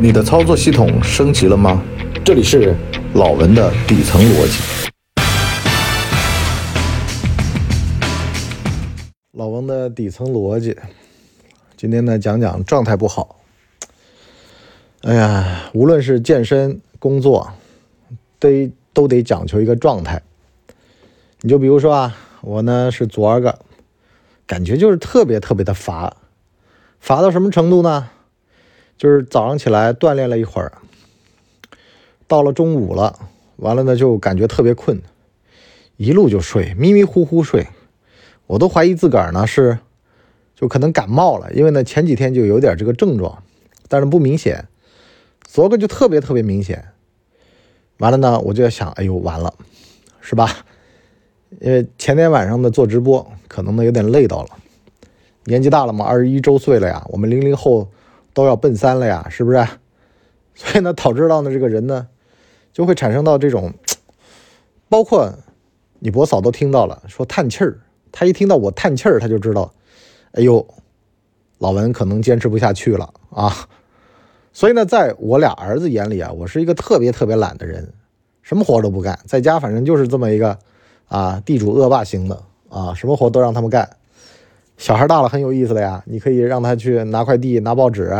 你的操作系统升级了吗？这里是老文的底层逻辑。老文的底层逻辑，今天呢讲讲状态不好。哎呀，无论是健身、工作，得都得讲求一个状态。你就比如说啊，我呢是昨儿个，感觉就是特别特别的乏，乏到什么程度呢？就是早上起来锻炼了一会儿，到了中午了，完了呢就感觉特别困，一路就睡，迷迷糊糊睡，我都怀疑自个儿呢是就可能感冒了，因为呢前几天就有点这个症状，但是不明显，昨个就特别特别明显，完了呢我就在想，哎呦完了，是吧？因为前天晚上的做直播，可能呢有点累到了，年纪大了嘛，二十一周岁了呀，我们零零后。都要奔三了呀，是不是？所以呢，导致到呢，这个人呢，就会产生到这种，包括你伯嫂都听到了，说叹气儿。他一听到我叹气儿，他就知道，哎呦，老文可能坚持不下去了啊。所以呢，在我俩儿子眼里啊，我是一个特别特别懒的人，什么活都不干，在家反正就是这么一个啊，地主恶霸型的啊，什么活都让他们干。小孩大了很有意思的呀，你可以让他去拿快递、拿报纸、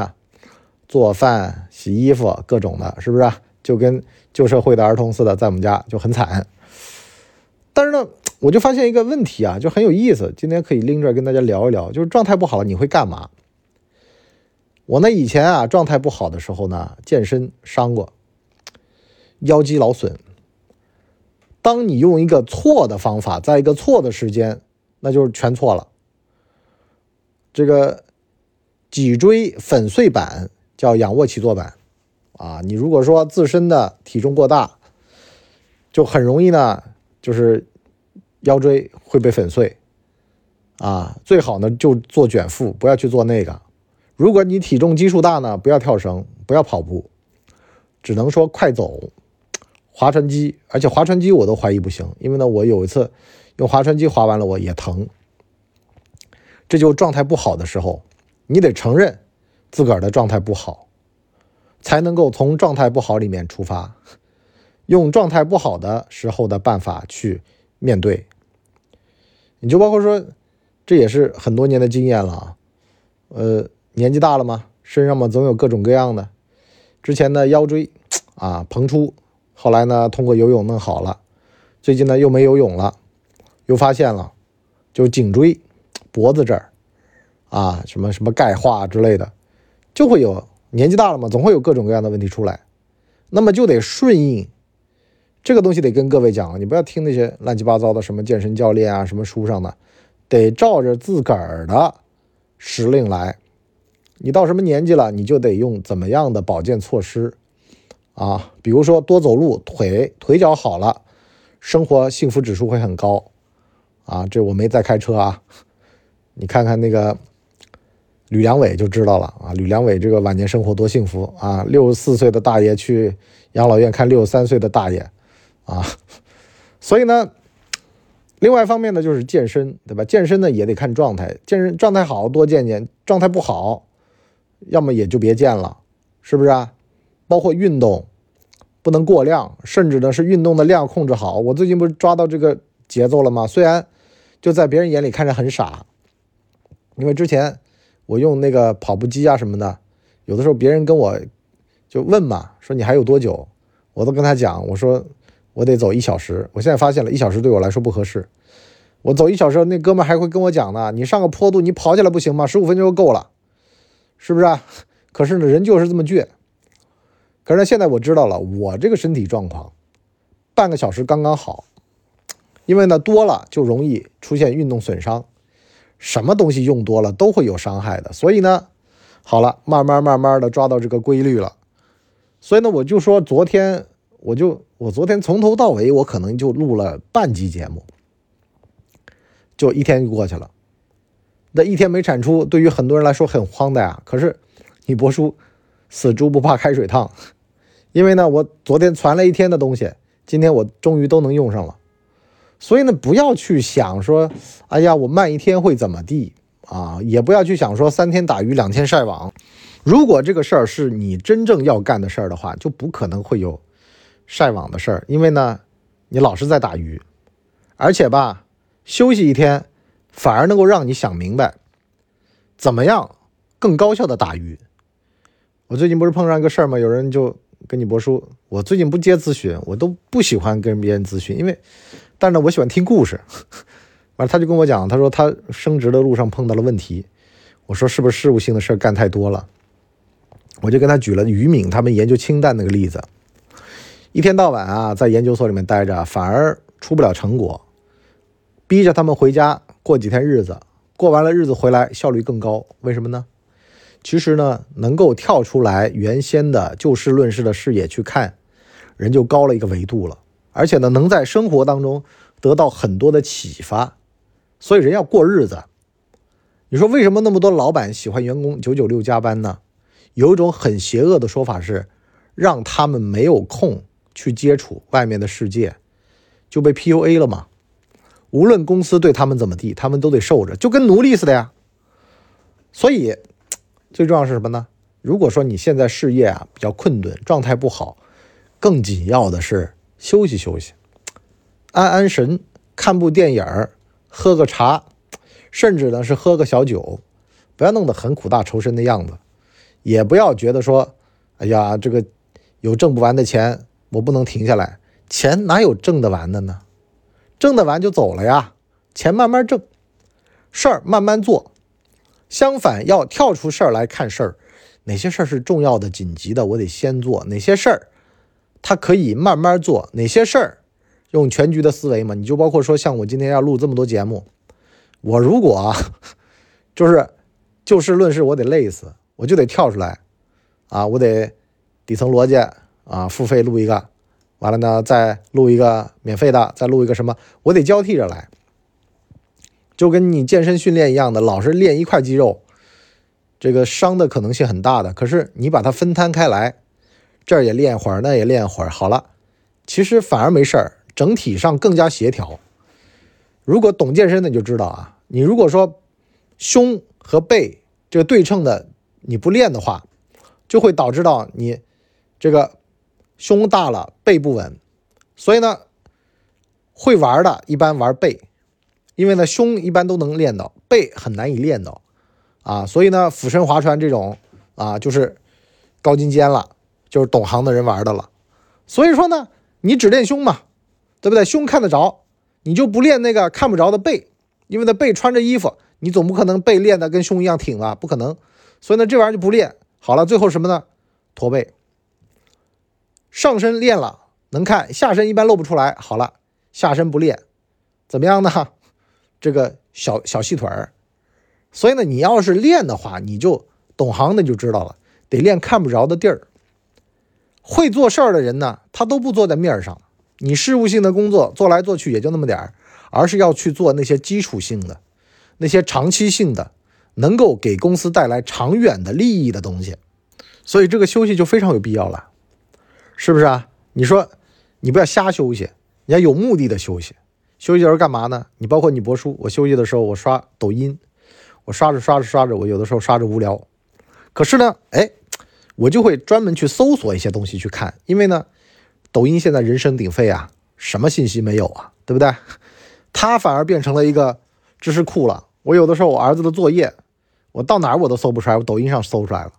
做饭、洗衣服，各种的，是不是？就跟旧社会的儿童似的，在我们家就很惨。但是呢，我就发现一个问题啊，就很有意思。今天可以拎着跟大家聊一聊，就是状态不好了，你会干嘛？我呢，以前啊，状态不好的时候呢，健身伤过，腰肌劳损。当你用一个错的方法，在一个错的时间，那就是全错了。这个脊椎粉碎板叫仰卧起坐板啊，你如果说自身的体重过大，就很容易呢，就是腰椎会被粉碎啊。最好呢就做卷腹，不要去做那个。如果你体重基数大呢，不要跳绳，不要跑步，只能说快走、划船机。而且划船机我都怀疑不行，因为呢，我有一次用划船机划完了，我也疼。这就状态不好的时候，你得承认自个儿的状态不好，才能够从状态不好里面出发，用状态不好的时候的办法去面对。你就包括说，这也是很多年的经验了啊。呃，年纪大了嘛，身上嘛总有各种各样的。之前的腰椎啊膨出，后来呢通过游泳弄好了，最近呢又没游泳了，又发现了，就颈椎。脖子这儿，啊，什么什么钙化之类的，就会有年纪大了嘛，总会有各种各样的问题出来，那么就得顺应这个东西，得跟各位讲，你不要听那些乱七八糟的什么健身教练啊，什么书上的，得照着自个儿的时令来。你到什么年纪了，你就得用怎么样的保健措施啊？比如说多走路，腿腿脚好了，生活幸福指数会很高啊。这我没在开车啊。你看看那个吕良伟就知道了啊！吕良伟这个晚年生活多幸福啊！六十四岁的大爷去养老院看六十三岁的大爷啊！所以呢，另外一方面呢就是健身，对吧？健身呢也得看状态，健身状态好多健健，状态不好，要么也就别健了，是不是啊？包括运动不能过量，甚至呢是运动的量控制好。我最近不是抓到这个节奏了吗？虽然就在别人眼里看着很傻。因为之前我用那个跑步机啊什么的，有的时候别人跟我就问嘛，说你还有多久？我都跟他讲，我说我得走一小时。我现在发现了一小时对我来说不合适。我走一小时，那哥们还会跟我讲呢，你上个坡度你跑起来不行吗？十五分钟就够了，是不是？可是呢，人就是这么倔。可是，现在我知道了，我这个身体状况，半个小时刚刚好。因为呢，多了就容易出现运动损伤。什么东西用多了都会有伤害的，所以呢，好了，慢慢慢慢的抓到这个规律了。所以呢，我就说昨天，我就我昨天从头到尾，我可能就录了半集节目，就一天就过去了。那一天没产出，对于很多人来说很慌的呀。可是你博叔死猪不怕开水烫，因为呢，我昨天传了一天的东西，今天我终于都能用上了。所以呢，不要去想说，哎呀，我慢一天会怎么地啊？也不要去想说三天打鱼两天晒网。如果这个事儿是你真正要干的事儿的话，就不可能会有晒网的事儿，因为呢，你老是在打鱼，而且吧，休息一天反而能够让你想明白怎么样更高效的打鱼。我最近不是碰上一个事儿吗？有人就跟你博叔，我最近不接咨询，我都不喜欢跟别人咨询，因为，但是呢，我喜欢听故事。完了，他就跟我讲，他说他升职的路上碰到了问题。我说是不是事务性的事干太多了？我就跟他举了于敏他们研究氢弹那个例子，一天到晚啊在研究所里面待着，反而出不了成果，逼着他们回家过几天日子，过完了日子回来效率更高，为什么呢？其实呢，能够跳出来原先的就事论事的视野去看，人就高了一个维度了，而且呢，能在生活当中得到很多的启发，所以人要过日子。你说为什么那么多老板喜欢员工九九六加班呢？有一种很邪恶的说法是，让他们没有空去接触外面的世界，就被 PUA 了嘛。无论公司对他们怎么地，他们都得受着，就跟奴隶似的呀。所以。最重要是什么呢？如果说你现在事业啊比较困顿，状态不好，更紧要的是休息休息，安安神，看部电影，喝个茶，甚至呢是喝个小酒，不要弄得很苦大仇深的样子，也不要觉得说，哎呀，这个有挣不完的钱，我不能停下来。钱哪有挣得完的呢？挣得完就走了呀，钱慢慢挣，事儿慢慢做。相反，要跳出事儿来看事儿，哪些事儿是重要的、紧急的，我得先做；哪些事儿，它可以慢慢做；哪些事儿，用全局的思维嘛。你就包括说，像我今天要录这么多节目，我如果，就是就事论事，我得累死，我就得跳出来啊，我得底层逻辑啊，付费录一个，完了呢再录一个免费的，再录一个什么，我得交替着来。就跟你健身训练一样的，老是练一块肌肉，这个伤的可能性很大的。可是你把它分摊开来，这儿也练会儿，那也练会儿，好了，其实反而没事儿，整体上更加协调。如果懂健身的就知道啊，你如果说胸和背这个对称的你不练的话，就会导致到你这个胸大了背不稳。所以呢，会玩的一般玩背。因为呢，胸一般都能练到，背很难以练到，啊，所以呢，俯身划船这种啊，就是高精尖了，就是懂行的人玩的了。所以说呢，你只练胸嘛，对不对？胸看得着，你就不练那个看不着的背，因为那背穿着衣服，你总不可能背练的跟胸一样挺吧？不可能。所以呢，这玩意儿就不练好了。最后什么呢？驼背。上身练了能看，下身一般露不出来。好了，下身不练，怎么样呢？这个小小细腿儿，所以呢，你要是练的话，你就懂行的就知道了，得练看不着的地儿。会做事儿的人呢，他都不坐在面上。你事务性的工作做来做去也就那么点儿，而是要去做那些基础性的、那些长期性的，能够给公司带来长远的利益的东西。所以这个休息就非常有必要了，是不是啊？你说你不要瞎休息，你要有目的的休息。休息的时候干嘛呢？你包括你博叔，我休息的时候我刷抖音，我刷着刷着刷着，我有的时候刷着无聊，可是呢，哎，我就会专门去搜索一些东西去看，因为呢，抖音现在人声鼎沸啊，什么信息没有啊，对不对？它反而变成了一个知识库了。我有的时候我儿子的作业，我到哪儿我都搜不出来，我抖音上搜出来了，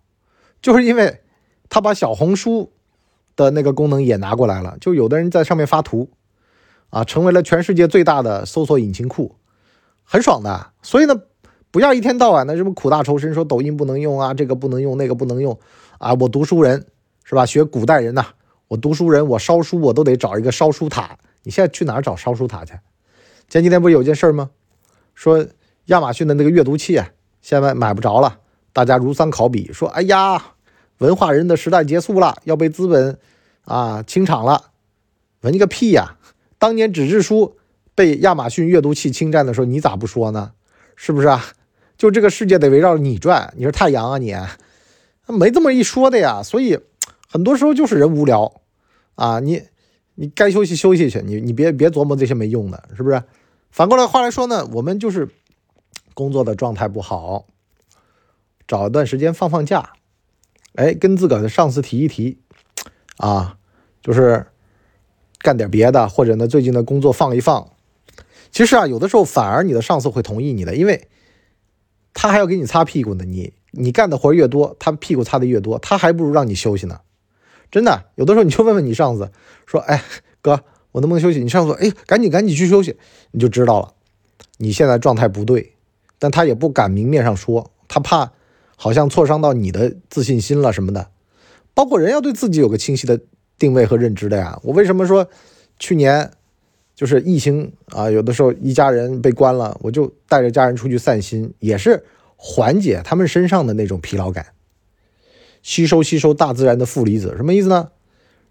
就是因为他把小红书的那个功能也拿过来了，就有的人在上面发图。啊，成为了全世界最大的搜索引擎库，很爽的。所以呢，不要一天到晚的什么苦大仇深，说抖音不能用啊，这个不能用，那个不能用啊。我读书人是吧？学古代人呐，我读书人，我烧书我都得找一个烧书塔。你现在去哪儿找烧书塔去？前几天不是有件事吗？说亚马逊的那个阅读器啊，现在买不着了，大家如丧考妣，说哎呀，文化人的时代结束了，要被资本啊清场了。文个屁呀！当年纸质书被亚马逊阅读器侵占的时候，你咋不说呢？是不是啊？就这个世界得围绕着你转，你是太阳啊你？没这么一说的呀。所以很多时候就是人无聊啊，你你该休息休息去，你你别别琢磨这些没用的，是不是？反过来话来说呢，我们就是工作的状态不好，找一段时间放放假哎，跟自个儿的上司提一提，啊，就是干点别的，或者呢，最近的工作放一放。其实啊，有的时候反而你的上司会同意你的，因为他还要给你擦屁股呢。你你干的活越多，他屁股擦的越多，他还不如让你休息呢。真的，有的时候你就问问你上司，说：“哎，哥，我能不能休息？”你上司说：“哎，赶紧赶紧去休息。”你就知道了，你现在状态不对，但他也不敢明面上说，他怕好像挫伤到你的自信心了什么的。包括人要对自己有个清晰的定位和认知的呀。我为什么说去年？就是疫情啊，有的时候一家人被关了，我就带着家人出去散心，也是缓解他们身上的那种疲劳感，吸收吸收大自然的负离子。什么意思呢？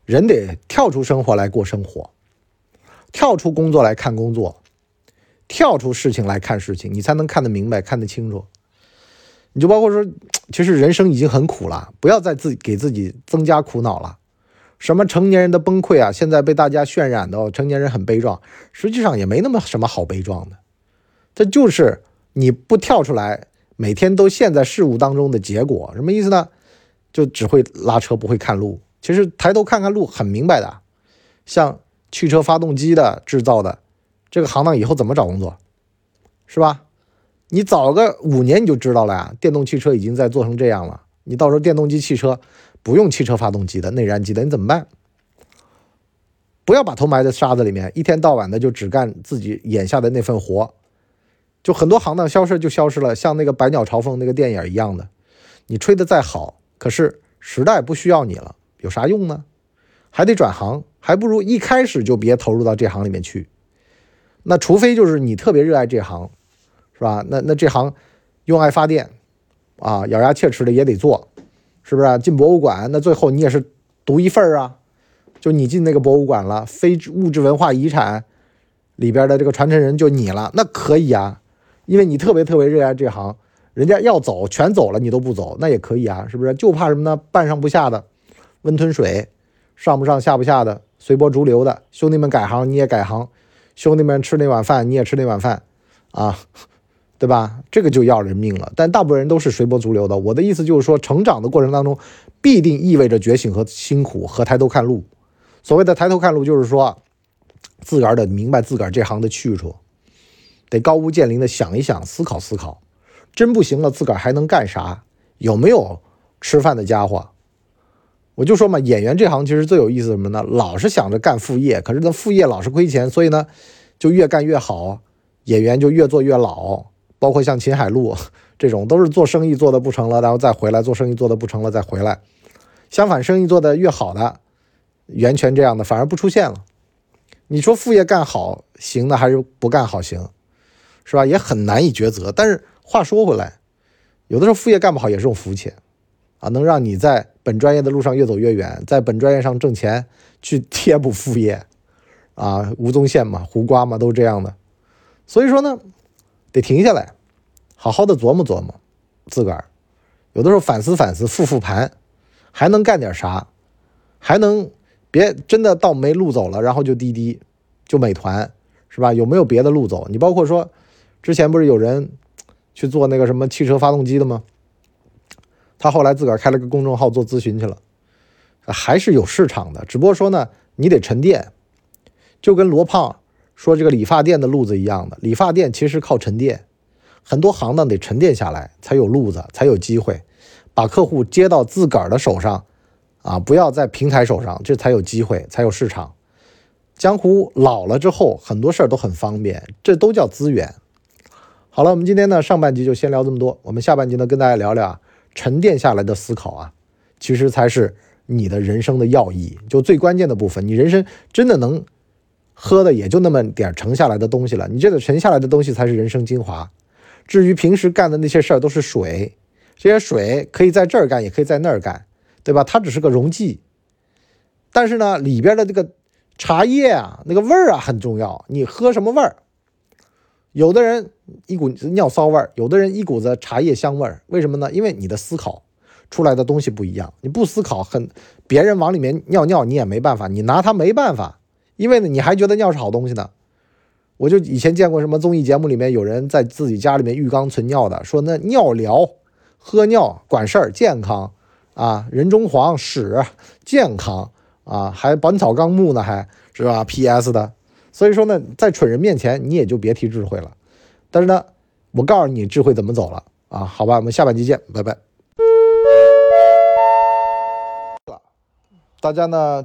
人得跳出生活来过生活，跳出工作来看工作，跳出事情来看事情，你才能看得明白、看得清楚。你就包括说，其实人生已经很苦了，不要再自己给自己增加苦恼了。什么成年人的崩溃啊？现在被大家渲染的成年人很悲壮，实际上也没那么什么好悲壮的。这就是你不跳出来，每天都陷在事物当中的结果。什么意思呢？就只会拉车，不会看路。其实抬头看看路，很明白的。像汽车发动机的制造的这个行当，以后怎么找工作？是吧？你早个五年你就知道了呀。电动汽车已经在做成这样了，你到时候电动机汽车。不用汽车发动机的内燃机的，你怎么办？不要把头埋在沙子里面，一天到晚的就只干自己眼下的那份活，就很多行当消失就消失了，像那个《百鸟朝凤》那个电影一样的。你吹的再好，可是时代不需要你了，有啥用呢？还得转行，还不如一开始就别投入到这行里面去。那除非就是你特别热爱这行，是吧？那那这行用爱发电啊，咬牙切齿的也得做。是不是进博物馆？那最后你也是独一份儿啊？就你进那个博物馆了，非物质文化遗产里边的这个传承人就你了，那可以啊，因为你特别特别热爱这行，人家要走全走了，你都不走，那也可以啊，是不是？就怕什么呢？半上不下的，温吞水，上不上下不下的，随波逐流的兄弟们改行你也改行，兄弟们吃那碗饭你也吃那碗饭，啊。对吧？这个就要人命了。但大部分人都是随波逐流的。我的意思就是说，成长的过程当中，必定意味着觉醒和辛苦和抬头看路。所谓的抬头看路，就是说，自个儿得明白自个儿这行的去处，得高屋建瓴的想一想，思考思考。真不行了，自个儿还能干啥？有没有吃饭的家伙？我就说嘛，演员这行其实最有意思什么呢？老是想着干副业，可是那副业老是亏钱，所以呢，就越干越好，演员就越做越老。包括像秦海璐 这种，都是做生意做的不成了，然后再回来做生意做的不成了再回来。相反，生意做的越好的，袁泉这样的反而不出现了。你说副业干好行呢，还是不干好行，是吧？也很难以抉择。但是话说回来，有的时候副业干不好也是种福气啊，能让你在本专业的路上越走越远，在本专业上挣钱去贴补副业啊，吴宗宪嘛，胡瓜嘛，都是这样的。所以说呢。得停下来，好好的琢磨琢磨，自个儿有的时候反思反思，复复盘，还能干点啥？还能别真的到没路走了，然后就滴滴，就美团，是吧？有没有别的路走？你包括说，之前不是有人去做那个什么汽车发动机的吗？他后来自个儿开了个公众号做咨询去了，还是有市场的，只不过说呢，你得沉淀，就跟罗胖。说这个理发店的路子一样的，理发店其实靠沉淀，很多行当得沉淀下来才有路子，才有机会把客户接到自个儿的手上，啊，不要在平台手上，这才有机会，才有市场。江湖老了之后，很多事儿都很方便，这都叫资源。好了，我们今天呢上半集就先聊这么多，我们下半集呢跟大家聊聊，沉淀下来的思考啊，其实才是你的人生的要义，就最关键的部分，你人生真的能。喝的也就那么点盛下来的东西了，你这个沉下来的东西才是人生精华。至于平时干的那些事儿都是水，这些水可以在这儿干，也可以在那儿干，对吧？它只是个溶剂。但是呢，里边的这个茶叶啊，那个味儿啊很重要。你喝什么味儿？有的人一股尿骚味儿，有的人一股子茶叶香味儿。为什么呢？因为你的思考出来的东西不一样。你不思考，很别人往里面尿尿，你也没办法，你拿它没办法。因为呢，你还觉得尿是好东西呢？我就以前见过什么综艺节目里面有人在自己家里面浴缸存尿的，说那尿疗，喝尿管事儿健康啊，人中黄屎健康啊，还《本草纲目》呢，还是吧？P.S. 的，所以说呢，在蠢人面前你也就别提智慧了。但是呢，我告诉你智慧怎么走了啊？好吧，我们下半集见，拜拜。大家呢，